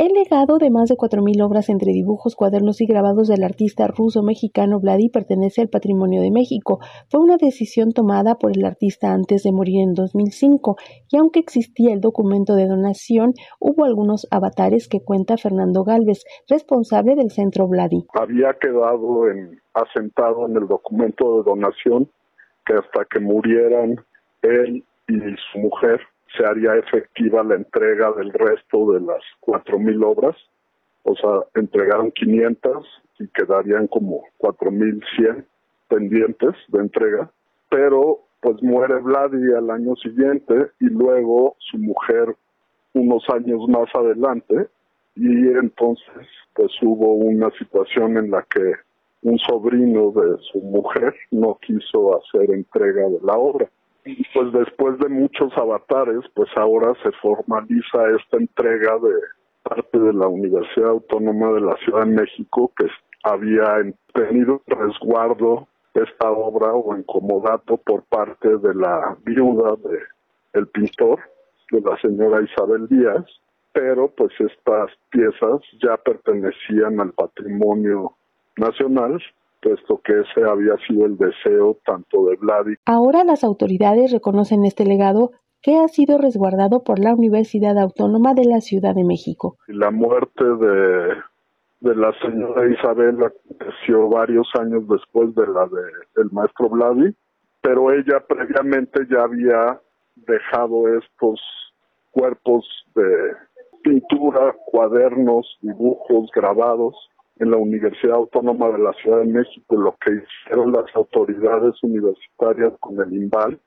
El legado de más de 4.000 obras entre dibujos, cuadernos y grabados del artista ruso-mexicano Vladi pertenece al patrimonio de México. Fue una decisión tomada por el artista antes de morir en 2005 y aunque existía el documento de donación, hubo algunos avatares que cuenta Fernando Galvez, responsable del centro Vladi. Había quedado en, asentado en el documento de donación que hasta que murieran él y su mujer se haría efectiva la entrega del resto de las 4.000 obras. O sea, entregaron 500 y quedarían como 4.100 pendientes de entrega. Pero pues muere Vladi al año siguiente y luego su mujer unos años más adelante y entonces pues hubo una situación en la que un sobrino de su mujer no quiso hacer entrega de la obra pues después de muchos avatares, pues ahora se formaliza esta entrega de parte de la Universidad Autónoma de la Ciudad de México que había tenido resguardo esta obra o incomodato por parte de la viuda de el pintor, de la señora Isabel Díaz, pero pues estas piezas ya pertenecían al patrimonio nacional puesto que ese había sido el deseo tanto de Vladi. Ahora las autoridades reconocen este legado que ha sido resguardado por la Universidad Autónoma de la Ciudad de México. La muerte de, de la señora Isabel aconteció varios años después de la de el maestro Vladi, pero ella previamente ya había dejado estos cuerpos de pintura, cuadernos, dibujos, grabados en la Universidad Autónoma de la Ciudad de México, lo que hicieron las autoridades universitarias con el IMBAL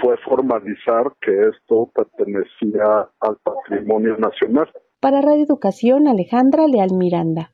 fue formalizar que esto pertenecía al patrimonio nacional. Para Radio Educación, Alejandra Leal Miranda.